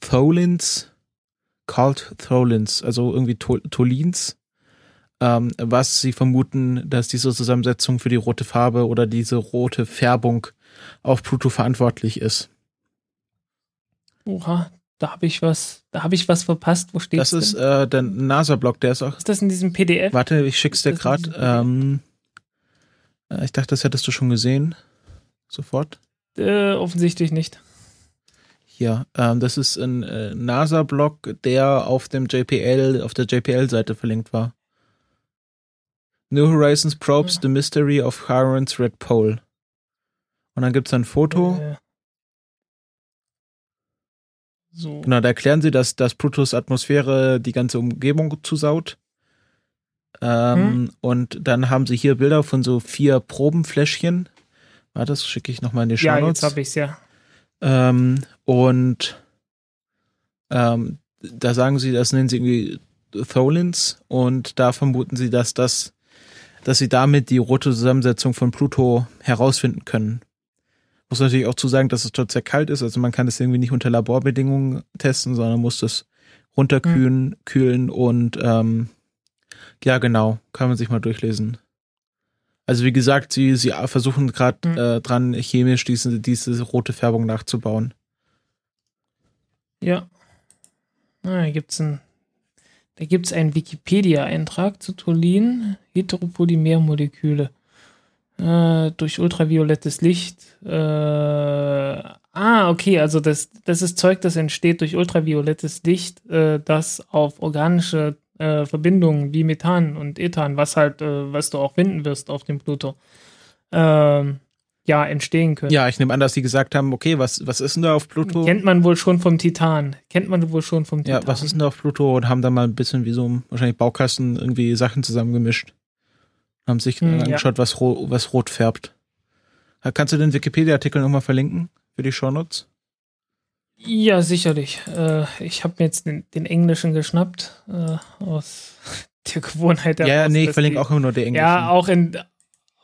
Tholins, Called Tholins, also irgendwie Tol Tolins, ähm, was sie vermuten, dass diese Zusammensetzung für die rote Farbe oder diese rote Färbung auf Pluto verantwortlich ist. Oha, da habe ich was, da habe ich was verpasst. Wo steht Das ist äh, der NASA-Blog, der ist auch. Ist das in diesem PDF? Warte, ich schick's dir das gerade. Ähm, äh, ich dachte, das hättest du schon gesehen. Sofort. Äh, offensichtlich nicht. Hier, ähm, das ist ein äh, NASA-Blog, der auf dem JPL, auf der JPL-Seite verlinkt war. New Horizons probes the mystery of Charon's Red Pole. Und dann gibt's ein Foto. Äh, so. Genau, da erklären sie, dass, dass Plutos Atmosphäre die ganze Umgebung zusaut. Ähm, Und dann haben sie hier Bilder von so vier Probenfläschchen. Warte, das schicke ich nochmal in die Show Ja, jetzt habe ich's ja. ähm, und ähm, da sagen sie, das nennen sie irgendwie Tholins und da vermuten sie, dass das, dass sie damit die rote Zusammensetzung von Pluto herausfinden können. Muss natürlich auch zu sagen, dass es dort sehr kalt ist, also man kann das irgendwie nicht unter Laborbedingungen testen, sondern muss das runterkühlen, kühlen und ähm, ja genau, kann man sich mal durchlesen. Also wie gesagt, sie, sie versuchen gerade Mhm. äh, dran, chemisch diese, diese rote Färbung nachzubauen. Ja. Ah, da gibt's ein, da gibt's einen Wikipedia-Eintrag zu Tholin, Heteropolymermoleküle. Äh, durch ultraviolettes Licht. Äh, ah, okay, also das, das ist Zeug, das entsteht durch ultraviolettes Licht, äh, das auf organische äh, Verbindungen wie Methan und Ethan, was halt, äh, was du auch finden wirst auf dem Pluto, ähm, ja, entstehen können. Ja, ich nehme an, dass die gesagt haben, okay, was, was ist denn da auf Pluto? Kennt man wohl schon vom Titan. Kennt man wohl schon vom Titan. ja, was ist denn da auf Pluto? Und haben da mal ein bisschen wie so ein wahrscheinlich Baukasten irgendwie Sachen zusammengemischt. Haben sich Hm, äh, ja. angeschaut, was, ro was rot färbt. Äh, Kannst du den Wikipedia-Artikel nochmal verlinken für die Shownotes? Ja, sicherlich. Äh, ich habe mir jetzt den, den Englischen geschnappt, äh, aus [LAUGHS] der Gewohnheit Ja, ja, nee, ich verlinke die- auch immer nur die englischen. Ja, auch in,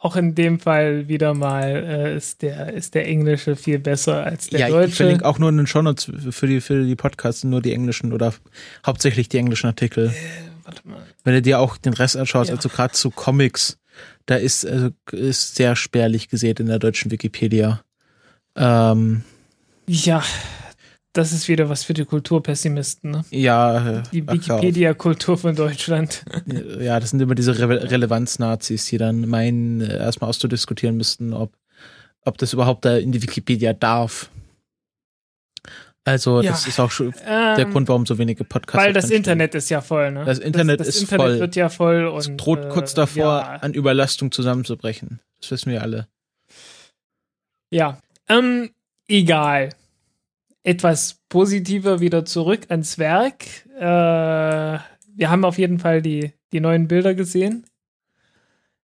auch in dem Fall wieder mal äh, ist, der, ist der Englische viel besser als der ja, ich- Deutsche. ich verlinke auch nur in den Shownotes für die, für die Podcasts nur die englischen oder hauptsächlich die englischen Artikel. Warte mal. Wenn du dir auch den Rest anschaust, Ja. also gerade zu Comics, da ist, also, ist sehr spärlich gesät in der deutschen Wikipedia. Ähm, Ja, das ist wieder was für die Kulturpessimisten, ne? ja, Die. Wikipedia-Kultur von Deutschland. [LAUGHS] Ja, das sind immer diese Re Relevanz-Nazis, die dann meinen, äh, erstmal auszudiskutieren müssten, ob, ob das überhaupt da in die Wikipedia darf. Also Ja. das ist auch schon der Ähm, Grund, warum so wenige Podcasts. Weil das. Internet ist ja voll, ne? Das Internet das, das ist Internet voll. wird ja voll Es und droht kurz äh, davor, Ja, an Überlastung zusammenzubrechen. Das wissen wir alle. ja. Ähm, egal. Etwas positiver wieder zurück ans Werk. Äh, wir haben auf jeden Fall die, die neuen Bilder gesehen,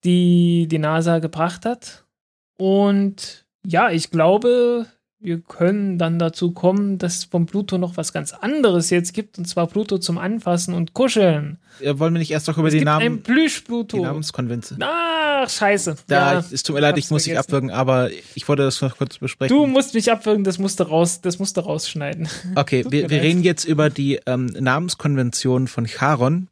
die die NASA gebracht hat. Und ja, ich glaube, wir können dann dazu kommen, dass es vom Pluto noch was ganz anderes jetzt gibt, und zwar Pluto zum Anfassen und Kuscheln. Ja, wollen wir nicht erst noch über es einen Namen, Plüsch-Pluto. die Namenskonvention? Ach, scheiße. Da, Ja, es tut mir leid, ich muss dich abwürgen, aber ich wollte das noch kurz besprechen. Du musst mich abwürgen, das musst du raus, das musst du rausschneiden. [LAUGHS] Okay, wir, wir reden jetzt über die ähm, Namenskonvention von Charon.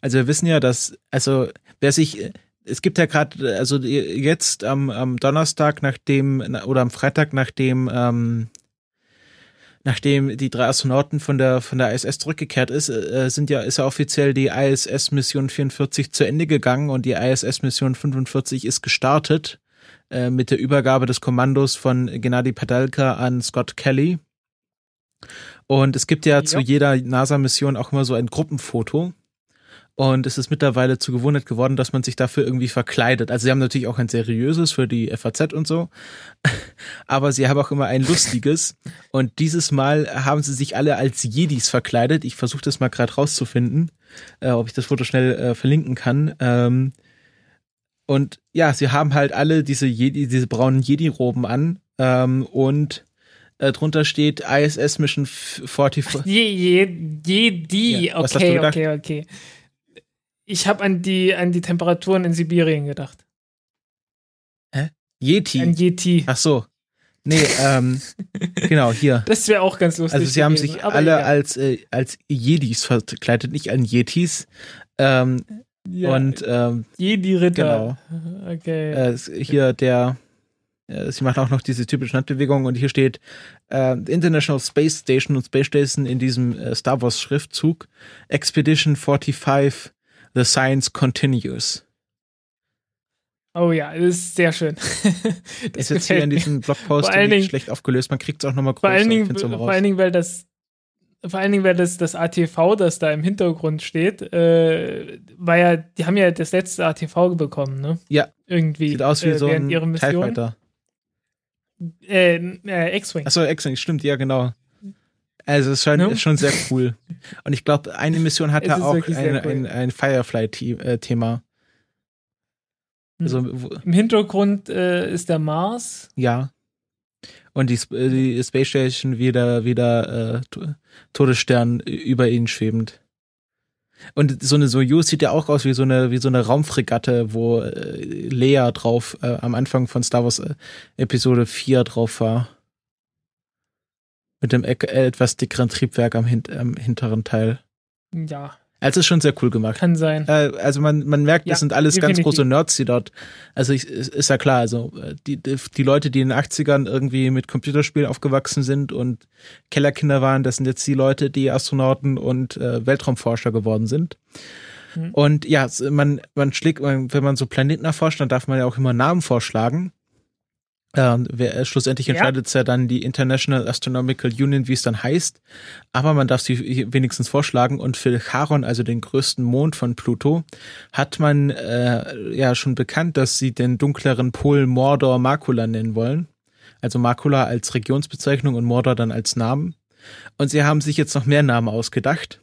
Also wir wissen ja, dass, also wer sich, äh, es gibt ja gerade, also jetzt am, am Donnerstag, nachdem, na- oder am Freitag, nachdem, ähm, nachdem die drei Astronauten von der von der ISS zurückgekehrt ist, äh, sind ja ist ja offiziell die ISS Mission 44 zu Ende gegangen und die ISS Mission 45 ist gestartet äh, mit der Übergabe des Kommandos von Gennady Padalka an Scott Kelly. Und es gibt ja, zu Ja. jeder NASA-Mission auch immer so ein Gruppenfoto. Und es ist mittlerweile zu Gewohnheit geworden, dass man sich dafür irgendwie verkleidet. Also sie haben natürlich auch ein seriöses für die FAZ und so. [LAUGHS] Aber sie haben auch immer ein lustiges. Und dieses Mal haben sie sich alle als Jedis verkleidet. Ich versuche das mal gerade rauszufinden, äh, ob ich das Foto schnell äh, verlinken kann. Ähm, und ja, sie haben halt alle diese Jedi, diese braunen Jedi-Roben an. Ähm, und äh, drunter steht ISS Mission 44. [LAUGHS] Je, je, je die, Ja, okay, okay, okay. Ich habe an die, an die Temperaturen in Sibirien gedacht. An Yeti. Yeti. Ach so. Nee, ähm, [LAUGHS] genau, hier. Das wäre auch ganz lustig. Also sie haben gewesen, sich alle egal. als, äh, als Jedis verkleidet, nicht als Yetis. Ähm, ja, Und ähm, Jedi-Ritter. [LAUGHS] Okay. äh, hier der, äh, sie machen auch noch diese typische Handbewegung und hier steht äh, International Space Station und Space Station in diesem äh, Star Wars Schriftzug Expedition 45 The Science Continues. oh ja, das ist sehr schön. [LAUGHS] Ist das jetzt hier in diesem Blogpost nicht Dingen- schlecht aufgelöst, man kriegt es auch nochmal größer. Vor allen Dingen, vor allen Dingen, weil das vor allen Dingen, weil das, das ATV, das da im Hintergrund steht, äh, war ja, die haben ja das letzte ATV bekommen, ne? Ja. Irgendwie. Sieht aus wie äh, so ein ihrer TIE Mission. Fighter. Äh, äh, X-Wing. Achso, X-Wing, stimmt, ja, genau. Also es ist schon, Ne? ist schon sehr cool. [LAUGHS] Und ich glaube, eine Mission hatte auch ein, cool. ein, ein Firefly-Thema. Hm. Also, Im Hintergrund äh, ist der Mars. ja. Und die, die Space Station wieder, wieder äh, To- Todesstern über ihnen schwebend. Und so eine Soyuz sieht ja auch aus wie so eine, wie so eine Raumfregatte, wo äh, Leia drauf äh, am Anfang von Star Wars äh, Episode 4 drauf war. Mit dem äh, etwas dickeren Triebwerk am, hint am hinteren Teil. Ja, Also ist schon sehr cool gemacht. kann sein. Äh, also man, man merkt, Ja, das sind alles ganz große Nerds, die dort, also ich, ist, ist ja klar, also äh, die, die Leute, die in den 80ern irgendwie mit Computerspielen aufgewachsen sind und Kellerkinder waren, das sind jetzt die Leute, die Astronauten und äh, Weltraumforscher geworden sind. Mhm. Und ja, man, man schlägt, wenn man so Planeten erforscht, dann darf man ja auch immer Namen vorschlagen. Ähm, wer, äh, schlussendlich Ja. entscheidet es ja dann die International Astronomical Union, wie es dann heißt. Aber man darf sie wenigstens vorschlagen. Und für Charon, also den größten Mond von Pluto, hat man äh, ja schon bekannt, dass sie den dunkleren Pol Mordor Makula nennen wollen. Also Makula als Regionsbezeichnung und Mordor dann als Namen. Und sie haben sich jetzt noch mehr Namen ausgedacht.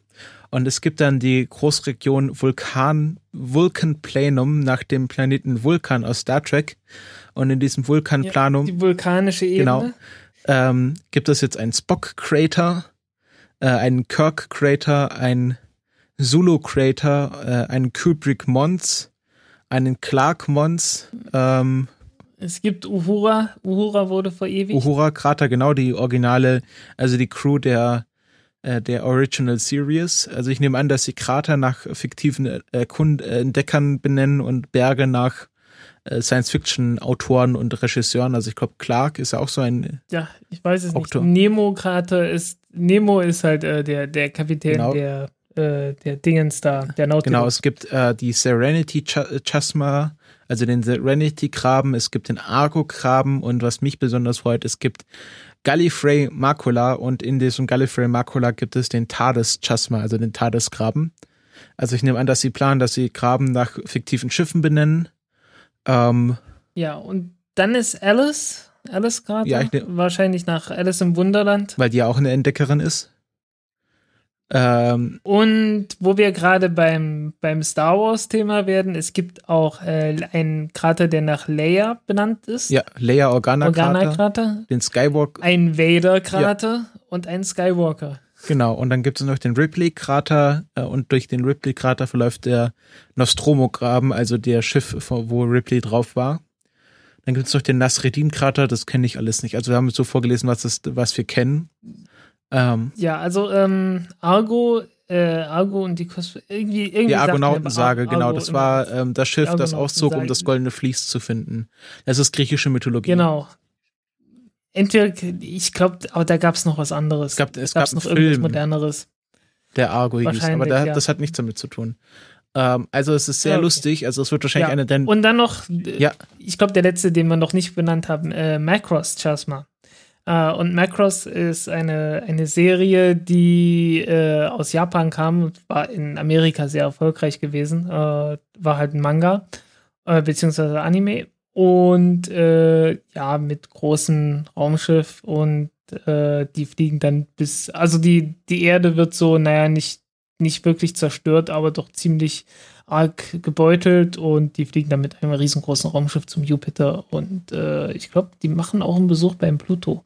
Und es gibt dann die Großregion Vulkan, Vulcan Planum nach dem Planeten Vulkan aus Star Trek. Und in diesem Vulkanplanum Die vulkanische Ebene. Genau. ähm, gibt es jetzt einen Spock-Crater, äh, einen Kirk-Crater, einen Zulu-Crater, äh, einen Kubrick-Mons, einen Clark-Mons, ähm, Es gibt Uhura. Uhura wurde verewigt. Uhura-Krater, genau die originale, also die Crew der äh, der Original Series. Also ich nehme an, dass sie Krater nach fiktiven äh, Kund äh, Entdeckern benennen und Berge nach Science-Fiction-Autoren und Regisseuren. Also ich glaube, Clark ist ja auch so ein Ja, ich weiß es Okto. nicht. Nemo-Krater ist, Nemo ist halt äh, der, der Kapitän Genau. der äh, der Dingens da, der Nautilus. Genau, es gibt äh, die Serenity Chasma, also den Serenity-Graben, es gibt den Argo-Graben und was mich besonders freut, es gibt Gallifrey Macula und in diesem Gallifrey Macula gibt es den TARDIS Chasma, also den TARDIS-Graben. Also ich nehme an, dass sie planen, dass sie Graben nach fiktiven Schiffen benennen. Ähm, ja, und dann ist Alice, Alice gerade, Ja, wahrscheinlich nach Alice im Wunderland. weil die ja auch eine Entdeckerin ist. Ähm, Und wo wir gerade beim, beim Star Wars-Thema werden, es gibt auch äh, einen Krater, der nach Leia benannt ist. ja, Leia Organa Krater, Organa-Krater. den Skywalk, Ein Vader-Krater und ein Skywalker. genau. Und dann gibt es noch den Ripley-Krater äh, und durch den Ripley-Krater verläuft der Nostromo-Graben, also der Schiff, wo Ripley drauf war. Dann gibt es noch den Nasreddin-Krater, das kenne ich alles nicht. Also wir haben so vorgelesen, was, ist, was wir kennen. Ähm, Ja, also ähm, Argo, äh, Argo und die Kos irgendwie, irgendwie die Argonautensage, Ar- genau, Argo das war ähm, das Schiff, das auszog, um das goldene Vlies zu finden. Das ist griechische Mythologie. Genau. Entweder, ich glaube, aber da gab es noch was anderes. Es gab, es Gab's gab noch einen irgendwas Film, moderneres. der Argo hieß, aber der, ja. das hat nichts damit zu tun. Ähm, also es ist sehr Ja, okay. lustig, also es wird wahrscheinlich Ja. eine der Und dann noch, Ja. ich glaube, der letzte, den wir noch nicht benannt haben, äh, Macross Chasma. Äh, und Macross ist eine, eine Serie, die äh, aus Japan kam und war in Amerika sehr erfolgreich gewesen. Äh, war halt ein Manga, äh, beziehungsweise Anime. Und äh, ja, mit großem Raumschiff und äh, die fliegen dann bis, also die, die Erde wird so, naja, nicht, nicht wirklich zerstört, aber doch ziemlich arg gebeutelt und die fliegen dann mit einem riesengroßen Raumschiff zum Jupiter und äh, ich glaube, die machen auch einen Besuch beim Pluto.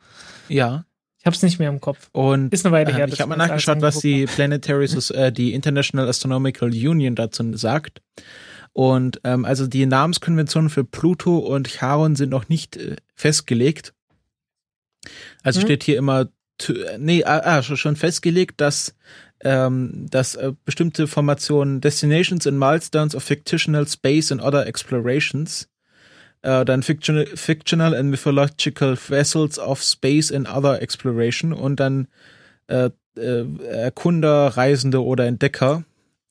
ja. Ich habe es nicht mehr im Kopf. Und Ist eine Weile her. ähm, dass ich habe mal nachgeschaut, was die Planetary, [LAUGHS] äh, die International Astronomical Union dazu sagt. Und ähm, also die Namenskonventionen für Pluto und Charon sind noch nicht äh, festgelegt. Also Hm. steht hier immer, äh, nee, ah, ah, schon festgelegt, dass ähm, dass äh, bestimmte Formationen Destinations and Milestones of Fictional Space and Other Explorations äh, dann fictional, fictional and Mythological Vessels of Space and Other Exploration und dann äh, äh, Erkunder, Reisende oder Entdecker.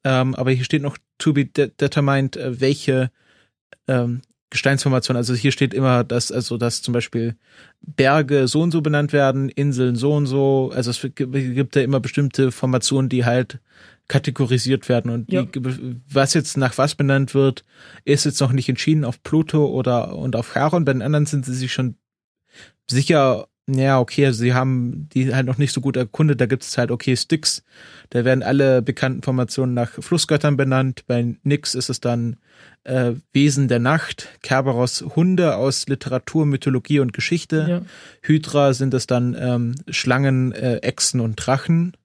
Ähm, aber hier steht noch to be de determined, äh, welche ähm, Gesteinsformation. Also hier steht immer, dass also dass zum Beispiel Berge so und so benannt werden, Inseln so und so. Also es gibt, gibt ja immer bestimmte Formationen, die halt kategorisiert werden und Ja. die, was jetzt nach was benannt wird, ist jetzt noch nicht entschieden auf Pluto oder und auf Charon. Bei den anderen sind sie sich schon sicher. Ja, okay, sie haben die halt noch nicht so gut erkundet. Da gibt es halt, okay, Styx. Da werden alle bekannten Formationen nach Flussgöttern benannt. Bei Nyx ist es dann äh, Wesen der Nacht. Kerberos Hunde aus Literatur, Mythologie und Geschichte. Ja. Hydra sind es dann ähm, Schlangen, äh, Echsen und Drachen.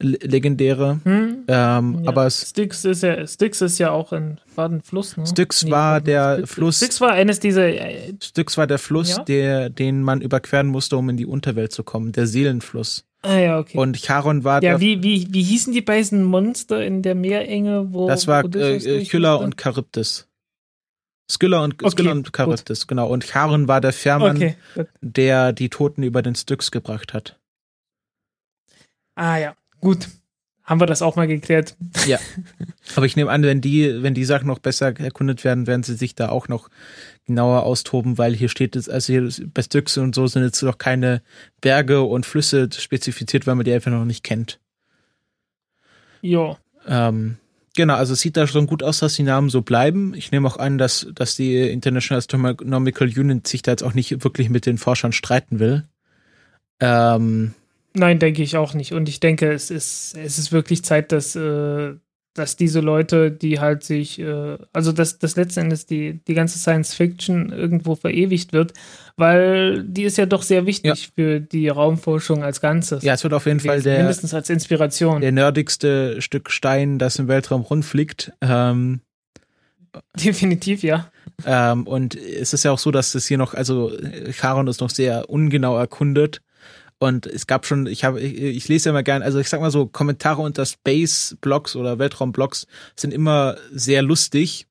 Le legendäre. Hm? Ähm, Ja. Aber es, Styx ist ja, Styx ist ja auch ein, war ein Fluss, ne? Styx war warte, der Styx, Fluss- Styx war eines dieser, äh, Styx war der Fluss, Ja. der, den man überqueren musste, um in die Unterwelt zu kommen. Der Seelenfluss. ah ja, okay. Und Charon war ja, der, wie, wie, wie hießen die beiden Monster in der Meerenge, wo das war äh, Skylla musste? und Charybdis. Skylla und, Okay, Skylla und Charybdis, genau. Und Charon war der Fährmann, Okay, der die Toten über den Styx gebracht hat. Ah ja, gut. Haben wir das auch mal geklärt. [LAUGHS] Aber ich nehme an, wenn die, wenn die Sachen noch besser erkundet werden, werden sie sich da auch noch genauer austoben, weil hier steht es, also hier bei Styx und so sind jetzt noch keine Berge und Flüsse spezifiziert, weil man die einfach noch nicht kennt. Ja. Ähm, genau, also es sieht da schon gut aus, dass die Namen so bleiben. Ich nehme auch an, dass, dass die International Astronomical Union sich da jetzt auch nicht wirklich mit den Forschern streiten will. Ähm, Nein, denke ich auch nicht. Und ich denke, es ist, es ist wirklich Zeit, dass, äh, dass diese Leute, die halt sich, äh, also dass, dass letzten Endes die, die ganze Science Fiction irgendwo verewigt wird, weil die ist ja doch sehr wichtig für die Raumforschung als Ganzes. ja, es wird auf jeden Fall der, mindestens als Inspiration. der nerdigste Stück Stein, das im Weltraum rundfliegt. Ähm, [LAUGHS] Definitiv, ja. Ähm, und es ist ja auch so, dass es hier noch, also Charon ist noch sehr ungenau erkundet. Und es gab schon, ich habe, ich, ich lese ja immer gern, also ich sag mal so, Kommentare unter Space-Blogs oder Weltraum-Blogs sind immer sehr lustig.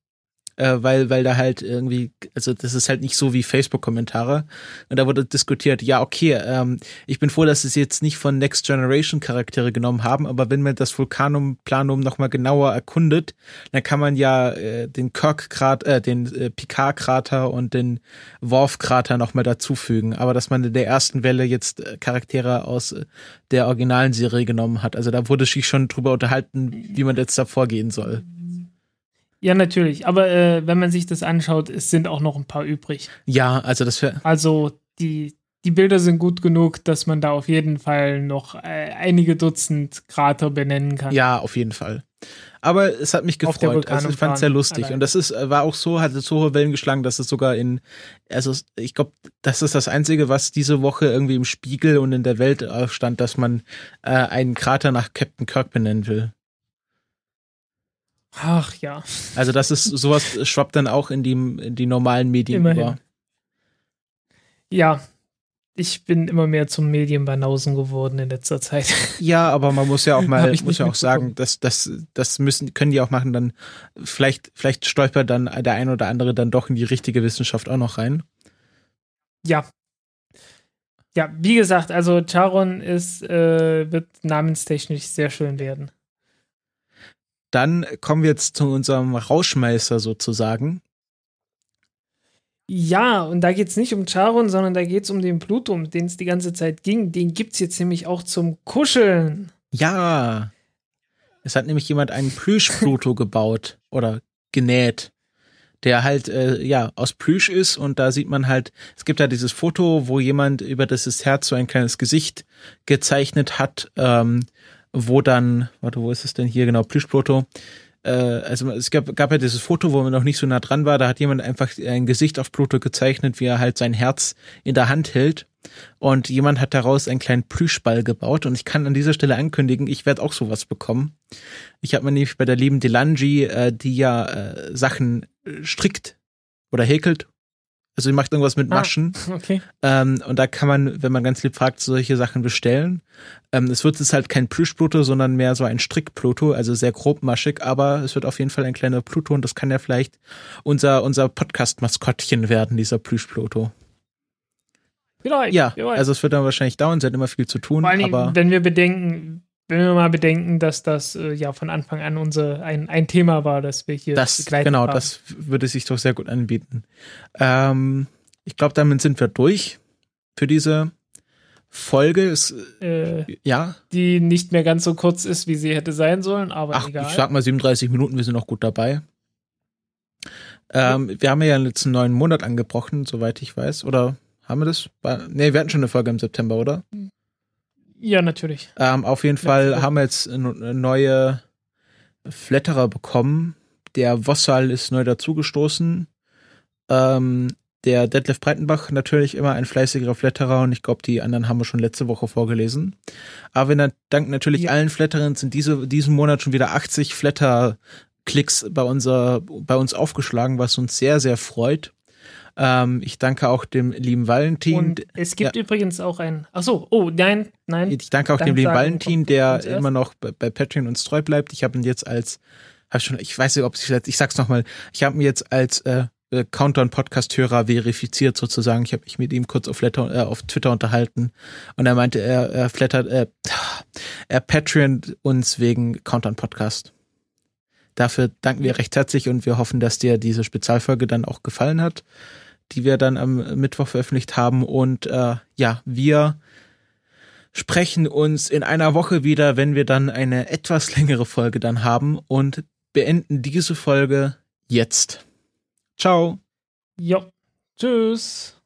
Äh, weil, weil da halt irgendwie, also das ist halt nicht so wie Facebook-Kommentare. Und da wurde diskutiert, ja, okay, ähm, ich bin froh, dass sie es jetzt nicht von Next Generation Charaktere genommen haben, aber wenn man das Vulkanum Planum nochmal genauer erkundet, dann kann man ja äh, den Kirk-Krater, äh, den äh, Picard-Krater und den Worf-Krater nochmal dazufügen. Aber dass man in der ersten Welle jetzt äh, Charaktere aus äh, der originalen Serie genommen hat. Also da wurde sich schon drüber unterhalten, wie man jetzt da vorgehen soll. Ja, natürlich. Aber äh, wenn man sich das anschaut, es sind auch noch ein paar übrig. Ja, also das wäre. Also die, die Bilder sind gut genug, dass man da auf jeden Fall noch äh, einige Dutzend Krater benennen kann. Ja, auf jeden Fall. Aber es hat mich gefreut. Also ich fand es sehr lustig. Allein. Und das ist, war auch so, hatte so hohe Wellen geschlagen, dass es sogar in, also ich glaube, das ist das Einzige, was diese Woche irgendwie im Spiegel und in der Welt stand, dass man äh, einen Krater nach Captain Kirk benennen will. Ach ja. Also das ist, sowas schwappt dann auch in die, in die normalen Medien Immerhin. über. Ja, ich bin immer mehr zum Medienbanausen geworden in letzter Zeit. Ja, aber man muss ja auch [LAUGHS] mal, muss ja auch sagen, dass das, das müssen, können die auch machen, dann vielleicht, vielleicht stolpert dann der ein oder andere dann doch in die richtige Wissenschaft auch noch rein. Ja. Ja, wie gesagt, also Charon ist, äh, wird namenstechnisch sehr schön werden. Dann kommen wir jetzt zu unserem Rauschmeister sozusagen. Ja, und da geht es nicht um Charon, sondern da geht es um den Pluto, um den es die ganze Zeit ging. Den gibt es jetzt nämlich auch zum Kuscheln. Ja. Es hat nämlich jemand einen Plüsch-Pluto [LAUGHS] gebaut oder genäht, der halt äh, ja aus Plüsch ist und da sieht man halt, es gibt da dieses Foto, wo jemand über das Herz so ein kleines Gesicht gezeichnet hat, ähm, wo dann, warte, wo ist es denn hier? Genau, Plüschproto, äh, also es gab, gab ja dieses Foto, wo man noch nicht so nah dran war, da hat jemand einfach ein Gesicht auf Pluto gezeichnet, wie er halt sein Herz in der Hand hält. Und jemand hat daraus einen kleinen Plüschball gebaut. Und ich kann an dieser Stelle ankündigen, ich werde auch sowas bekommen. Ich habe mir nämlich bei der lieben Delangi, äh, die ja äh, Sachen strickt oder häkelt also die macht irgendwas mit ah, Maschen. Ah, okay. Ähm, und da kann man, wenn man ganz lieb fragt, solche Sachen bestellen. Ähm, es wird jetzt halt kein Plüsch-Pluto, sondern mehr so ein Strick-Pluto, also sehr grobmaschig, aber es wird auf jeden Fall ein kleiner Pluto und das kann ja vielleicht unser, unser Podcast-Maskottchen werden, dieser Plüsch-Pluto. Vielleicht. Ja, also es wird dann wahrscheinlich dauern, sie hat immer viel zu tun. Vor allem, aber wenn wir bedenken, wenn wir mal bedenken, dass das äh, ja von Anfang an unser ein, ein Thema war, dass wir hier das genau, haben. das würde sich doch sehr gut anbieten. Ähm, ich glaube, damit sind wir durch für diese Folge. Ist, äh, ja, die nicht mehr ganz so kurz ist, wie sie hätte sein sollen, aber Ach, egal. Ich sag mal 37 Minuten, wir sind noch gut dabei. Ähm, wir haben ja jetzt einen neuen Monat angebrochen, soweit ich weiß. Oder haben wir das? Ne, wir hatten schon eine Folge im September, oder? Ja, natürlich. Ähm, auf jeden Fall ja, haben wir jetzt eine neue Flatterer bekommen. Der Vossal ist neu dazugestoßen. Ähm, der Detlef Breitenbach natürlich immer ein fleißigerer Flatterer und ich glaube, die anderen haben wir schon letzte Woche vorgelesen. Aber wir danken natürlich ja. allen Flatterern sind diese, diesen Monat schon wieder 80 Flatter-Klicks bei, unser, bei uns aufgeschlagen, was uns sehr, sehr freut. Ähm, ich danke auch dem lieben Valentin. Und es gibt ja. übrigens auch ein. Ach so, oh nein, nein. Ich danke auch dem lieben Valentin, der immer noch bei, bei Patreon uns treu bleibt. Ich habe ihn jetzt als, hab schon, ich weiß nicht, ob ich ich sag's nochmal, ich habe ihn jetzt als äh, äh, Countdown-Podcast-Hörer verifiziert sozusagen. Ich habe mich mit ihm kurz auf, Letter, äh, auf Twitter unterhalten und er meinte, er, er flattert, äh, er Patreon uns wegen Countdown-Podcast. Dafür danken wir recht herzlich und wir hoffen, dass dir diese Spezialfolge dann auch gefallen hat die wir dann am Mittwoch veröffentlicht haben. Und äh, ja, wir sprechen uns in einer Woche wieder, wenn wir dann eine etwas längere Folge dann haben und beenden diese Folge jetzt. Ciao. Ja. Tschüss.